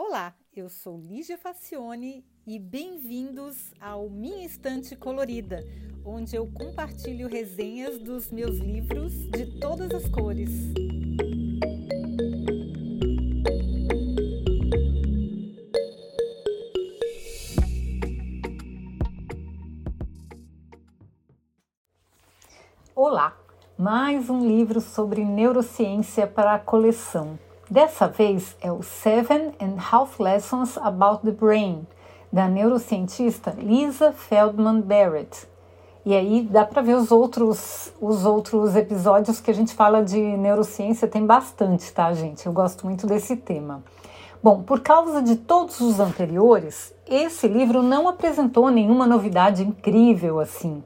Olá, eu sou Lígia Facione e bem-vindos ao Minha Estante Colorida, onde eu compartilho resenhas dos meus livros de todas as cores. Olá, mais um livro sobre neurociência para a coleção. Dessa vez é o Seven and Half Lessons About the Brain, da neurocientista Lisa Feldman Barrett. E aí dá para ver os outros, os outros episódios que a gente fala de neurociência, tem bastante, tá, gente? Eu gosto muito desse tema. Bom, por causa de todos os anteriores, esse livro não apresentou nenhuma novidade incrível assim.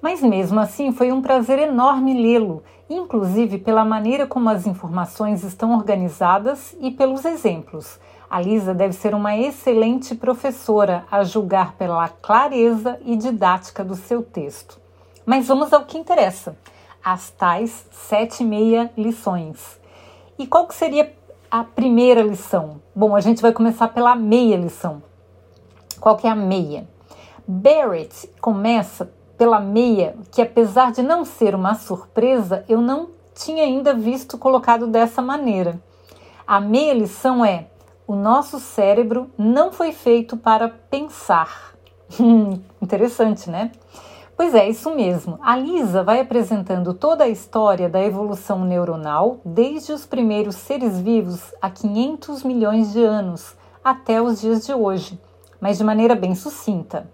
Mas mesmo assim foi um prazer enorme lê-lo, inclusive pela maneira como as informações estão organizadas e pelos exemplos. A Lisa deve ser uma excelente professora, a julgar pela clareza e didática do seu texto. Mas vamos ao que interessa: as tais sete e meia lições. E qual que seria a primeira lição? Bom, a gente vai começar pela meia lição. Qual que é a meia? Barrett começa pela meia, que apesar de não ser uma surpresa, eu não tinha ainda visto colocado dessa maneira. A meia lição é: o nosso cérebro não foi feito para pensar. Interessante, né? Pois é, isso mesmo. A Lisa vai apresentando toda a história da evolução neuronal desde os primeiros seres vivos há 500 milhões de anos até os dias de hoje, mas de maneira bem sucinta.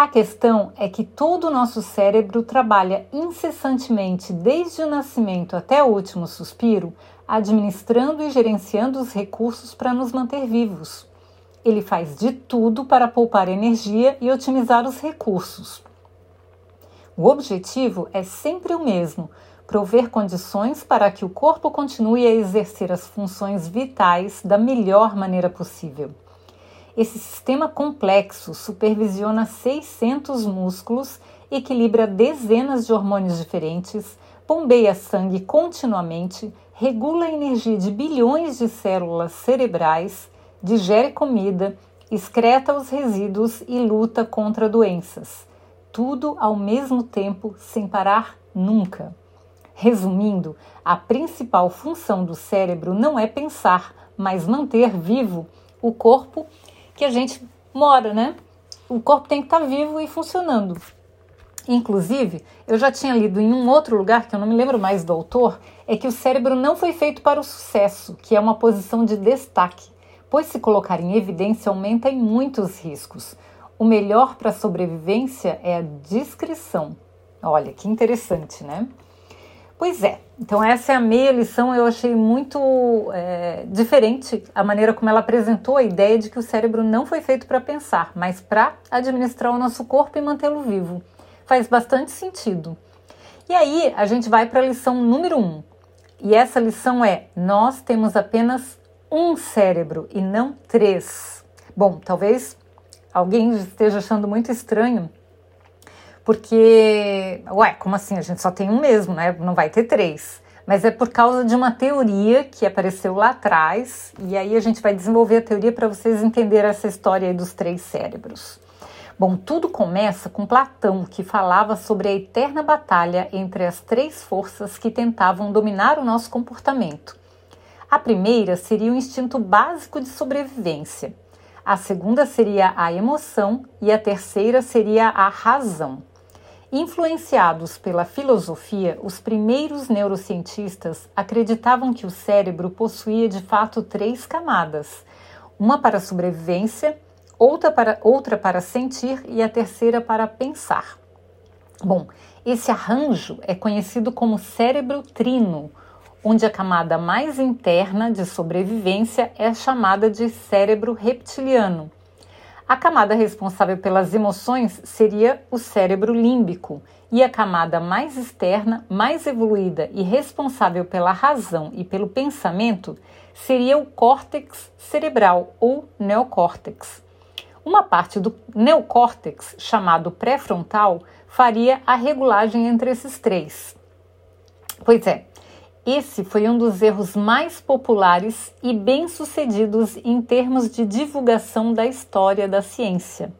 A questão é que todo o nosso cérebro trabalha incessantemente desde o nascimento até o último suspiro, administrando e gerenciando os recursos para nos manter vivos. Ele faz de tudo para poupar energia e otimizar os recursos. O objetivo é sempre o mesmo: prover condições para que o corpo continue a exercer as funções vitais da melhor maneira possível. Esse sistema complexo supervisiona 600 músculos, equilibra dezenas de hormônios diferentes, bombeia sangue continuamente, regula a energia de bilhões de células cerebrais, digere comida, excreta os resíduos e luta contra doenças. Tudo ao mesmo tempo, sem parar nunca. Resumindo, a principal função do cérebro não é pensar, mas manter vivo o corpo que a gente mora, né? O corpo tem que estar tá vivo e funcionando. Inclusive, eu já tinha lido em um outro lugar, que eu não me lembro mais do autor, é que o cérebro não foi feito para o sucesso, que é uma posição de destaque, pois se colocar em evidência aumenta em muitos riscos. O melhor para a sobrevivência é a discrição. Olha, que interessante, né? Pois é, então essa é a meia lição. Eu achei muito é, diferente a maneira como ela apresentou a ideia de que o cérebro não foi feito para pensar, mas para administrar o nosso corpo e mantê-lo vivo. Faz bastante sentido. E aí a gente vai para a lição número um. E essa lição é: nós temos apenas um cérebro e não três. Bom, talvez alguém esteja achando muito estranho porque, ué, como assim? A gente só tem um mesmo, né? Não vai ter três. Mas é por causa de uma teoria que apareceu lá atrás, e aí a gente vai desenvolver a teoria para vocês entenderem essa história aí dos três cérebros. Bom, tudo começa com Platão, que falava sobre a eterna batalha entre as três forças que tentavam dominar o nosso comportamento. A primeira seria o instinto básico de sobrevivência, a segunda seria a emoção e a terceira seria a razão. Influenciados pela filosofia, os primeiros neurocientistas acreditavam que o cérebro possuía de fato três camadas: uma para sobrevivência, outra para, outra para sentir e a terceira para pensar. Bom, esse arranjo é conhecido como cérebro trino, onde a camada mais interna de sobrevivência é chamada de cérebro reptiliano a camada responsável pelas emoções seria o cérebro límbico, e a camada mais externa, mais evoluída e responsável pela razão e pelo pensamento seria o córtex cerebral ou neocórtex. Uma parte do neocórtex, chamado pré-frontal, faria a regulagem entre esses três. Pois é, Esse foi um dos erros mais populares e bem-sucedidos em termos de divulgação da história da ciência.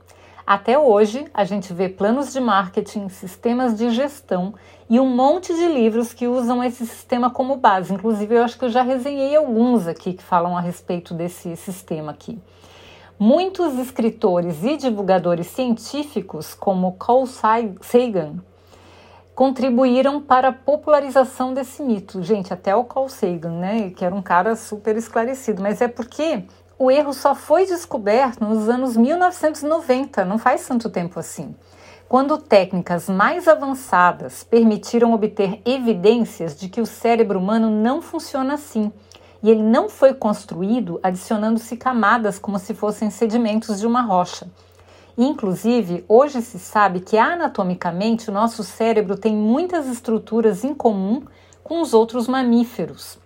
Até hoje, a gente vê planos de marketing, sistemas de gestão e um monte de livros que usam esse sistema como base. Inclusive, eu acho que eu já resenhei alguns aqui que falam a respeito desse sistema aqui. Muitos escritores e divulgadores científicos, como Carl Sagan, contribuíram para a popularização desse mito. Gente, até o Carl Sagan, né, que era um cara super esclarecido, mas é porque o erro só foi descoberto nos anos 1990, não faz tanto tempo assim. Quando técnicas mais avançadas permitiram obter evidências de que o cérebro humano não funciona assim, e ele não foi construído adicionando-se camadas como se fossem sedimentos de uma rocha. Inclusive, hoje se sabe que anatomicamente o nosso cérebro tem muitas estruturas em comum com os outros mamíferos.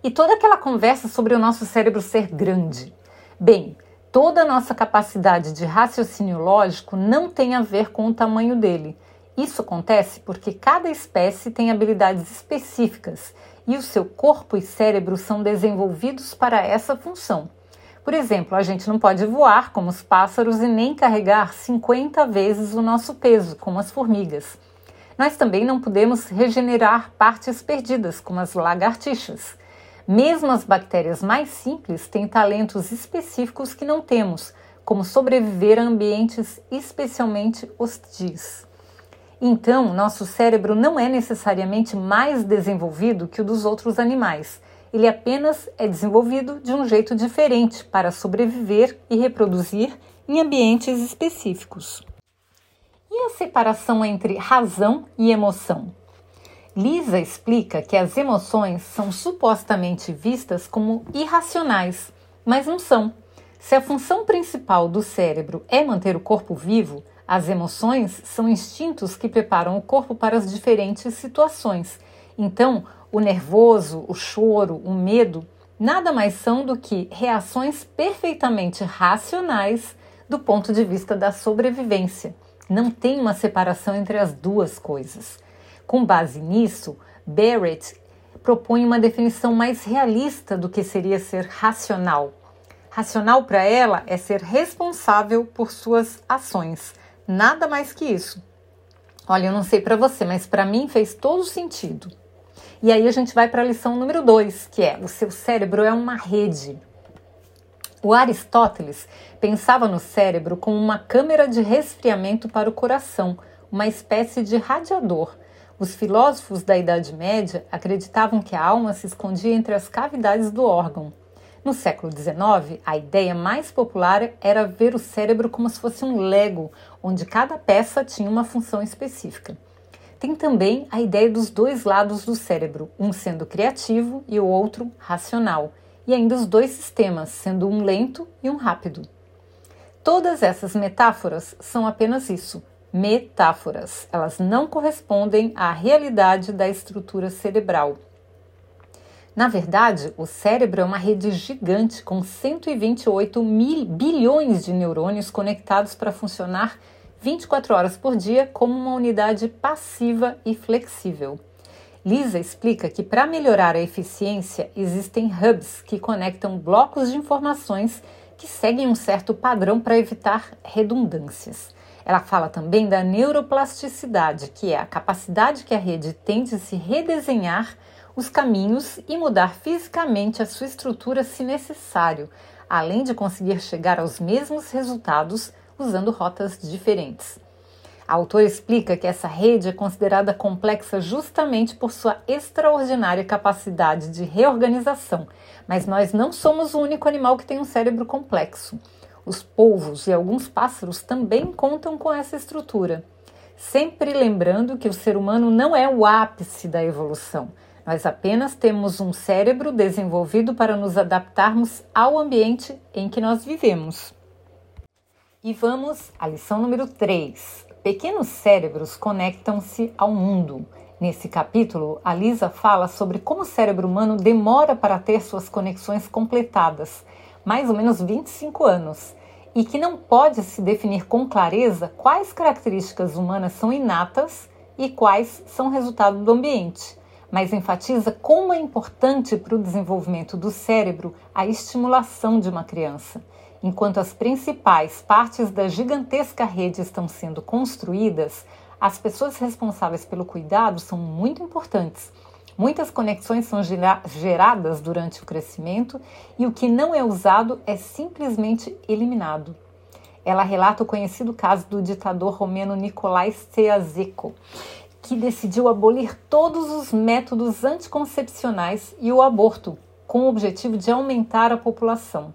E toda aquela conversa sobre o nosso cérebro ser grande. Bem, toda a nossa capacidade de raciocínio lógico não tem a ver com o tamanho dele. Isso acontece porque cada espécie tem habilidades específicas e o seu corpo e cérebro são desenvolvidos para essa função. Por exemplo, a gente não pode voar como os pássaros e nem carregar 50 vezes o nosso peso, como as formigas. Nós também não podemos regenerar partes perdidas, como as lagartixas. Mesmo as bactérias mais simples têm talentos específicos que não temos, como sobreviver a ambientes especialmente hostis. Então, nosso cérebro não é necessariamente mais desenvolvido que o dos outros animais. Ele apenas é desenvolvido de um jeito diferente para sobreviver e reproduzir em ambientes específicos. E a separação entre razão e emoção? Lisa explica que as emoções são supostamente vistas como irracionais, mas não são. Se a função principal do cérebro é manter o corpo vivo, as emoções são instintos que preparam o corpo para as diferentes situações. Então, o nervoso, o choro, o medo, nada mais são do que reações perfeitamente racionais do ponto de vista da sobrevivência. Não tem uma separação entre as duas coisas. Com base nisso, Barrett propõe uma definição mais realista do que seria ser racional. Racional para ela é ser responsável por suas ações, nada mais que isso. Olha, eu não sei para você, mas para mim fez todo sentido. E aí a gente vai para a lição número 2, que é: o seu cérebro é uma rede. O Aristóteles pensava no cérebro como uma câmera de resfriamento para o coração, uma espécie de radiador os filósofos da Idade Média acreditavam que a alma se escondia entre as cavidades do órgão. No século XIX, a ideia mais popular era ver o cérebro como se fosse um Lego, onde cada peça tinha uma função específica. Tem também a ideia dos dois lados do cérebro, um sendo criativo e o outro racional, e ainda os dois sistemas, sendo um lento e um rápido. Todas essas metáforas são apenas isso, metáforas. Elas não correspondem à realidade da estrutura cerebral. Na verdade, o cérebro é uma rede gigante com 128 mil bilhões de neurônios conectados para funcionar 24 horas por dia como uma unidade passiva e flexível. Lisa explica que para melhorar a eficiência existem hubs que conectam blocos de informações que seguem um certo padrão para evitar redundâncias. Ela fala também da neuroplasticidade, que é a capacidade que a rede tem de se redesenhar os caminhos e mudar fisicamente a sua estrutura se necessário, além de conseguir chegar aos mesmos resultados usando rotas diferentes. A autora explica que essa rede é considerada complexa justamente por sua extraordinária capacidade de reorganização, mas nós não somos o único animal que tem um cérebro complexo. Os polvos e alguns pássaros também contam com essa estrutura. Sempre lembrando que o ser humano não é o ápice da evolução. Nós apenas temos um cérebro desenvolvido para nos adaptarmos ao ambiente em que nós vivemos. E vamos à lição número 3. Pequenos cérebros conectam-se ao mundo. Nesse capítulo, a Lisa fala sobre como o cérebro humano demora para ter suas conexões completadas mais ou menos 25 anos, e que não pode se definir com clareza quais características humanas são inatas e quais são resultado do ambiente. mas enfatiza como é importante para o desenvolvimento do cérebro a estimulação de uma criança. Enquanto as principais partes da gigantesca rede estão sendo construídas, as pessoas responsáveis pelo cuidado são muito importantes. Muitas conexões são geradas durante o crescimento e o que não é usado é simplesmente eliminado. Ela relata o conhecido caso do ditador romeno Nicolae Ceausescu, que decidiu abolir todos os métodos anticoncepcionais e o aborto, com o objetivo de aumentar a população.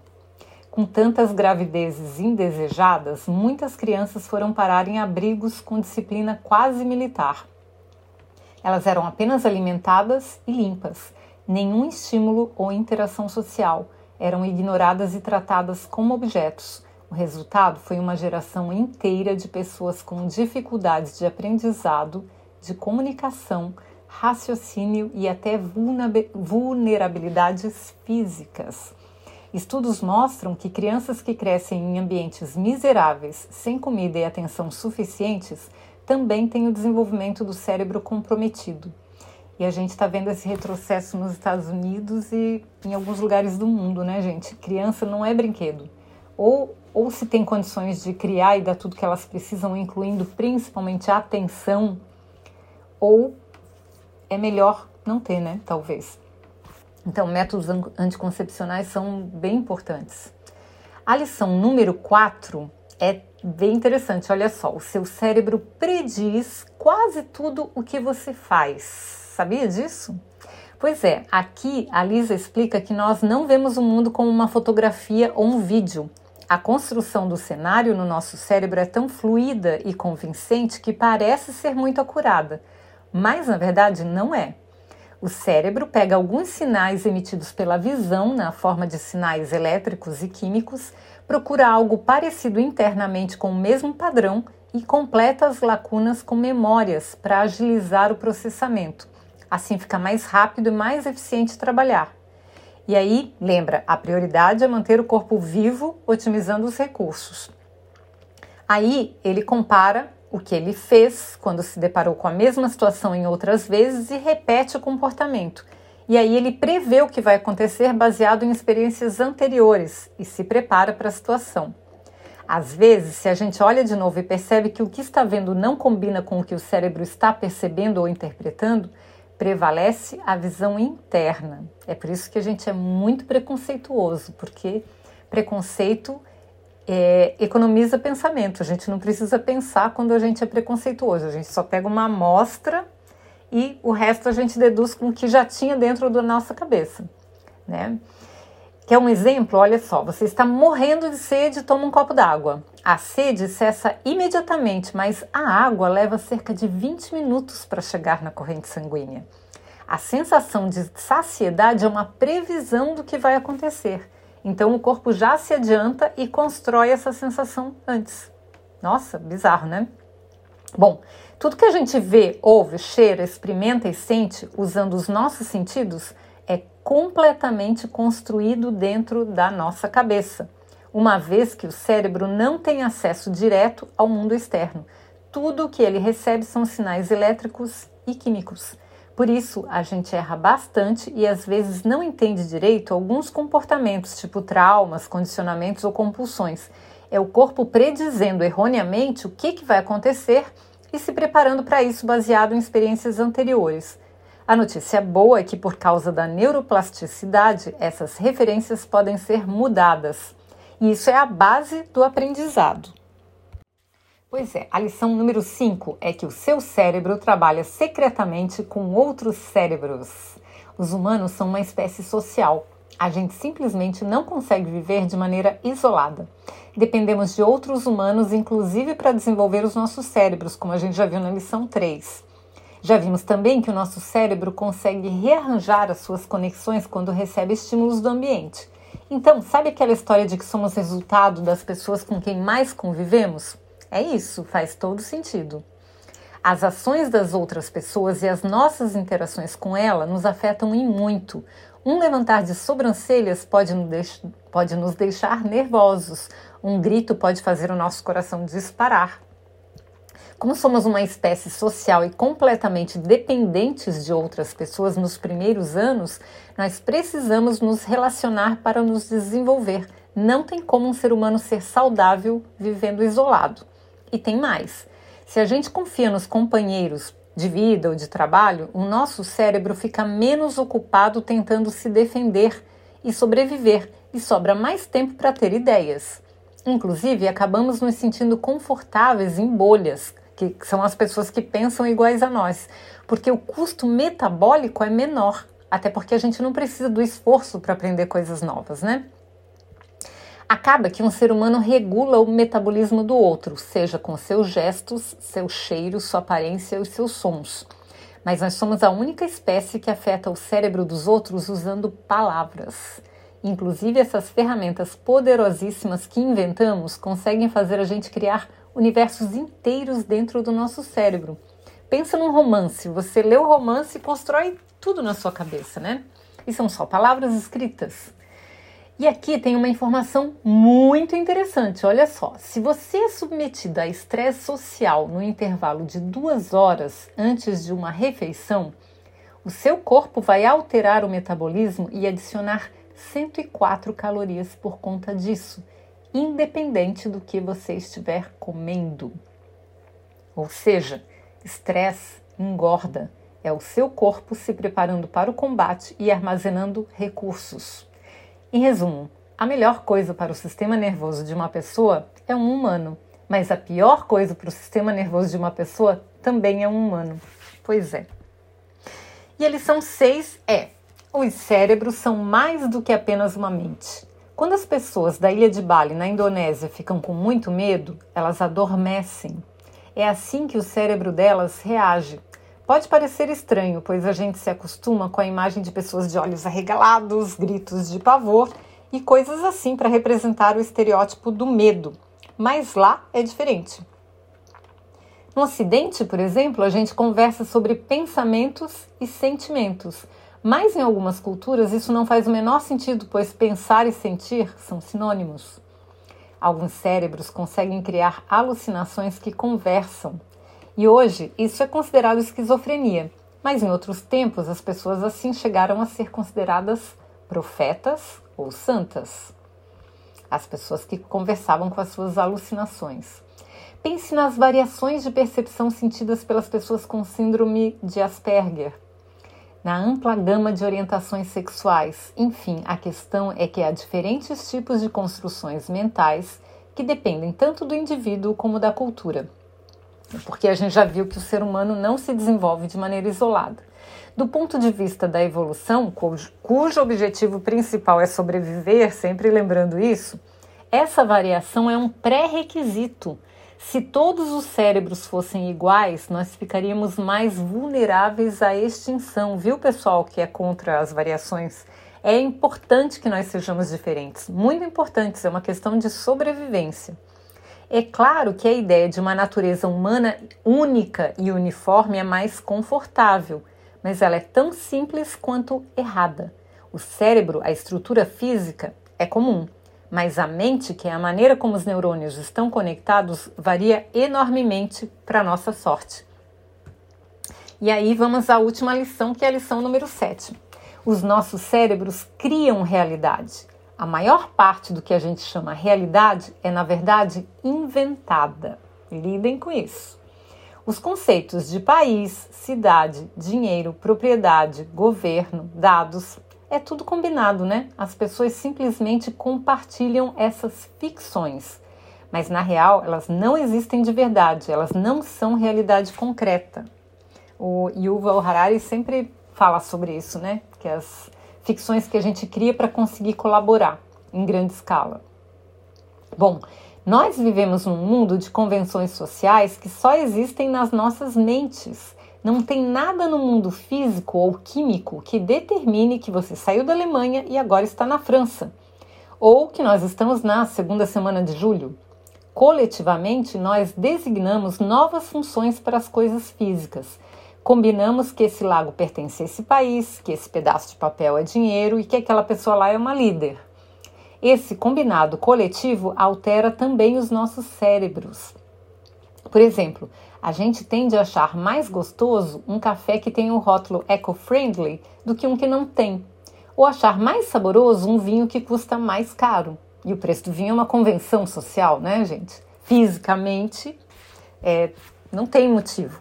Com tantas gravidezes indesejadas, muitas crianças foram parar em abrigos com disciplina quase militar. Elas eram apenas alimentadas e limpas, nenhum estímulo ou interação social, eram ignoradas e tratadas como objetos. O resultado foi uma geração inteira de pessoas com dificuldades de aprendizado, de comunicação, raciocínio e até vulnerabilidades físicas. Estudos mostram que crianças que crescem em ambientes miseráveis, sem comida e atenção suficientes, também têm o desenvolvimento do cérebro comprometido. E a gente está vendo esse retrocesso nos Estados Unidos e em alguns lugares do mundo, né, gente? Criança não é brinquedo. Ou, ou se tem condições de criar e dar tudo que elas precisam, incluindo principalmente a atenção, ou é melhor não ter, né? Talvez. Então, métodos anticoncepcionais são bem importantes. A lição número 4 é bem interessante. Olha só, o seu cérebro prediz quase tudo o que você faz. Sabia disso? Pois é, aqui a Lisa explica que nós não vemos o mundo como uma fotografia ou um vídeo. A construção do cenário no nosso cérebro é tão fluida e convincente que parece ser muito acurada, mas na verdade não é. O cérebro pega alguns sinais emitidos pela visão, na forma de sinais elétricos e químicos, procura algo parecido internamente com o mesmo padrão e completa as lacunas com memórias para agilizar o processamento. Assim fica mais rápido e mais eficiente trabalhar. E aí, lembra, a prioridade é manter o corpo vivo, otimizando os recursos. Aí ele compara o que ele fez quando se deparou com a mesma situação em outras vezes e repete o comportamento. E aí ele prevê o que vai acontecer baseado em experiências anteriores e se prepara para a situação. Às vezes, se a gente olha de novo e percebe que o que está vendo não combina com o que o cérebro está percebendo ou interpretando, prevalece a visão interna. É por isso que a gente é muito preconceituoso, porque preconceito é, economiza pensamento. A gente não precisa pensar quando a gente é preconceituoso. A gente só pega uma amostra e o resto a gente deduz com o que já tinha dentro da nossa cabeça, né? Quer um exemplo? Olha só, você está morrendo de sede, toma um copo d'água. A sede cessa imediatamente, mas a água leva cerca de 20 minutos para chegar na corrente sanguínea. A sensação de saciedade é uma previsão do que vai acontecer. Então o corpo já se adianta e constrói essa sensação antes. Nossa, bizarro, né? Bom, tudo que a gente vê, ouve, cheira, experimenta e sente usando os nossos sentidos é completamente construído dentro da nossa cabeça, uma vez que o cérebro não tem acesso direto ao mundo externo. Tudo o que ele recebe são sinais elétricos e químicos. Por isso, a gente erra bastante e às vezes não entende direito alguns comportamentos, tipo traumas, condicionamentos ou compulsões. É o corpo predizendo erroneamente o que, que vai acontecer e se preparando para isso baseado em experiências anteriores. A notícia boa é que, por causa da neuroplasticidade, essas referências podem ser mudadas. E isso é a base do aprendizado. Pois é, a lição número 5 é que o seu cérebro trabalha secretamente com outros cérebros. Os humanos são uma espécie social. A gente simplesmente não consegue viver de maneira isolada. Dependemos de outros humanos, inclusive para desenvolver os nossos cérebros, como a gente já viu na lição 3. Já vimos também que o nosso cérebro consegue rearranjar as suas conexões quando recebe estímulos do ambiente. Então, sabe aquela história de que somos resultado das pessoas com quem mais convivemos? É isso, faz todo sentido. As ações das outras pessoas e as nossas interações com ela nos afetam em muito. Um levantar de sobrancelhas pode pode nos deixar nervosos, um grito pode fazer o nosso coração disparar. Como somos uma espécie social e completamente dependentes de outras pessoas nos primeiros anos, nós precisamos nos relacionar para nos desenvolver. Não tem como um ser humano ser saudável vivendo isolado. E tem mais: se a gente confia nos companheiros de vida ou de trabalho, o nosso cérebro fica menos ocupado tentando se defender e sobreviver e sobra mais tempo para ter ideias. Inclusive, acabamos nos sentindo confortáveis em bolhas, que são as pessoas que pensam iguais a nós, porque o custo metabólico é menor, até porque a gente não precisa do esforço para aprender coisas novas, né? Acaba que um ser humano regula o metabolismo do outro, seja com seus gestos, seu cheiro, sua aparência e seus sons. Mas nós somos a única espécie que afeta o cérebro dos outros usando palavras. Inclusive, essas ferramentas poderosíssimas que inventamos conseguem fazer a gente criar universos inteiros dentro do nosso cérebro. Pensa num romance, você lê o romance e constrói tudo na sua cabeça, né? E são só palavras escritas. E aqui tem uma informação muito interessante. Olha só, se você é submetido a estresse social no intervalo de duas horas antes de uma refeição, o seu corpo vai alterar o metabolismo e adicionar 104 calorias por conta disso, independente do que você estiver comendo. Ou seja, estresse engorda. É o seu corpo se preparando para o combate e armazenando recursos. Em resumo, a melhor coisa para o sistema nervoso de uma pessoa é um humano, mas a pior coisa para o sistema nervoso de uma pessoa também é um humano. Pois é. E a lição 6 é: os cérebros são mais do que apenas uma mente. Quando as pessoas da ilha de Bali, na Indonésia, ficam com muito medo, elas adormecem. É assim que o cérebro delas reage. Pode parecer estranho, pois a gente se acostuma com a imagem de pessoas de olhos arregalados, gritos de pavor e coisas assim para representar o estereótipo do medo. Mas lá é diferente. No Ocidente, por exemplo, a gente conversa sobre pensamentos e sentimentos mas em algumas culturas isso não faz o menor sentido, pois pensar e sentir são sinônimos. Alguns cérebros conseguem criar alucinações que conversam. E hoje isso é considerado esquizofrenia, mas em outros tempos as pessoas assim chegaram a ser consideradas profetas ou santas. As pessoas que conversavam com as suas alucinações. Pense nas variações de percepção sentidas pelas pessoas com síndrome de Asperger, na ampla gama de orientações sexuais. Enfim, a questão é que há diferentes tipos de construções mentais que dependem tanto do indivíduo como da cultura. Porque a gente já viu que o ser humano não se desenvolve de maneira isolada. Do ponto de vista da evolução, cujo, cujo objetivo principal é sobreviver, sempre lembrando isso, essa variação é um pré-requisito se todos os cérebros fossem iguais, nós ficaríamos mais vulneráveis à extinção, viu, pessoal, que é contra as variações? É importante que nós sejamos diferentes, muito importantes, é uma questão de sobrevivência. É claro que a ideia de uma natureza humana única e uniforme é mais confortável, mas ela é tão simples quanto errada. O cérebro, a estrutura física, é comum, mas a mente, que é a maneira como os neurônios estão conectados, varia enormemente para nossa sorte. E aí vamos à última lição, que é a lição número 7. Os nossos cérebros criam realidade. A maior parte do que a gente chama realidade é, na verdade, inventada. Lidem com isso. Os conceitos de país, cidade, dinheiro, propriedade, governo, dados, é tudo combinado, né? As pessoas simplesmente compartilham essas ficções, mas na real elas não existem de verdade, elas não são realidade concreta. O Yuval Harari sempre fala sobre isso, né? Que as ficções que a gente cria para conseguir colaborar em grande escala. Bom, nós vivemos num mundo de convenções sociais que só existem nas nossas mentes não tem nada no mundo físico ou químico que determine que você saiu da Alemanha e agora está na França, ou que nós estamos na segunda semana de julho. Coletivamente, nós designamos novas funções para as coisas físicas. Combinamos que esse lago pertence a esse país, que esse pedaço de papel é dinheiro e que aquela pessoa lá é uma líder. Esse combinado coletivo altera também os nossos cérebros. Por exemplo, a gente tende a achar mais gostoso um café que tem o rótulo eco-friendly do que um que não tem, ou achar mais saboroso um vinho que custa mais caro. E o preço do vinho é uma convenção social, né, gente? Fisicamente, é, não tem motivo.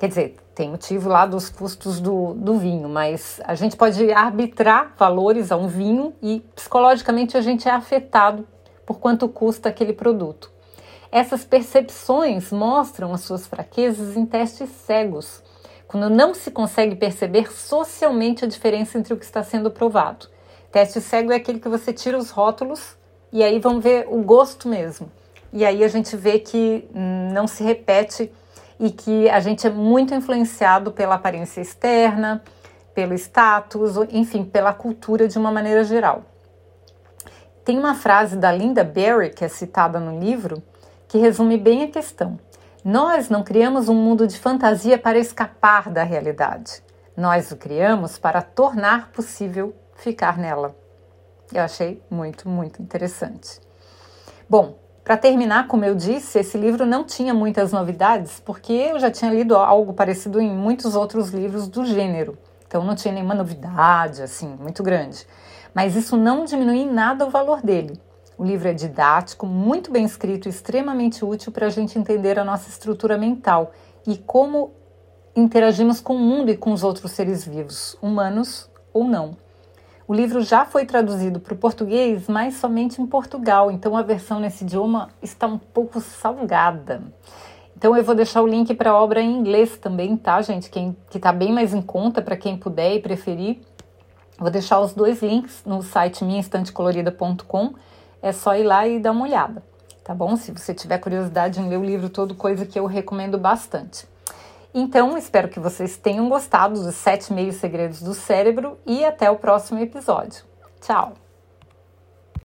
Quer dizer, tem motivo lá dos custos do, do vinho, mas a gente pode arbitrar valores a um vinho e psicologicamente a gente é afetado por quanto custa aquele produto. Essas percepções mostram as suas fraquezas em testes cegos, quando não se consegue perceber socialmente a diferença entre o que está sendo provado. Teste cego é aquele que você tira os rótulos e aí vão ver o gosto mesmo. E aí a gente vê que não se repete e que a gente é muito influenciado pela aparência externa, pelo status, enfim, pela cultura de uma maneira geral. Tem uma frase da Linda Berry, que é citada no livro, que resume bem a questão. Nós não criamos um mundo de fantasia para escapar da realidade. Nós o criamos para tornar possível ficar nela. Eu achei muito, muito interessante. Bom, para terminar, como eu disse, esse livro não tinha muitas novidades, porque eu já tinha lido algo parecido em muitos outros livros do gênero. Então não tinha nenhuma novidade assim muito grande. Mas isso não diminui em nada o valor dele. O livro é didático, muito bem escrito extremamente útil para a gente entender a nossa estrutura mental e como interagimos com o mundo e com os outros seres vivos, humanos ou não. O livro já foi traduzido para o português, mas somente em Portugal, então a versão nesse idioma está um pouco salgada. Então eu vou deixar o link para a obra em inglês também, tá, gente? Quem, que está bem mais em conta para quem puder e preferir. Vou deixar os dois links no site minhaestantecolorida.com. É só ir lá e dar uma olhada, tá bom? Se você tiver curiosidade em ler o livro todo, coisa que eu recomendo bastante. Então, espero que vocês tenham gostado dos sete meios segredos do cérebro e até o próximo episódio. Tchau!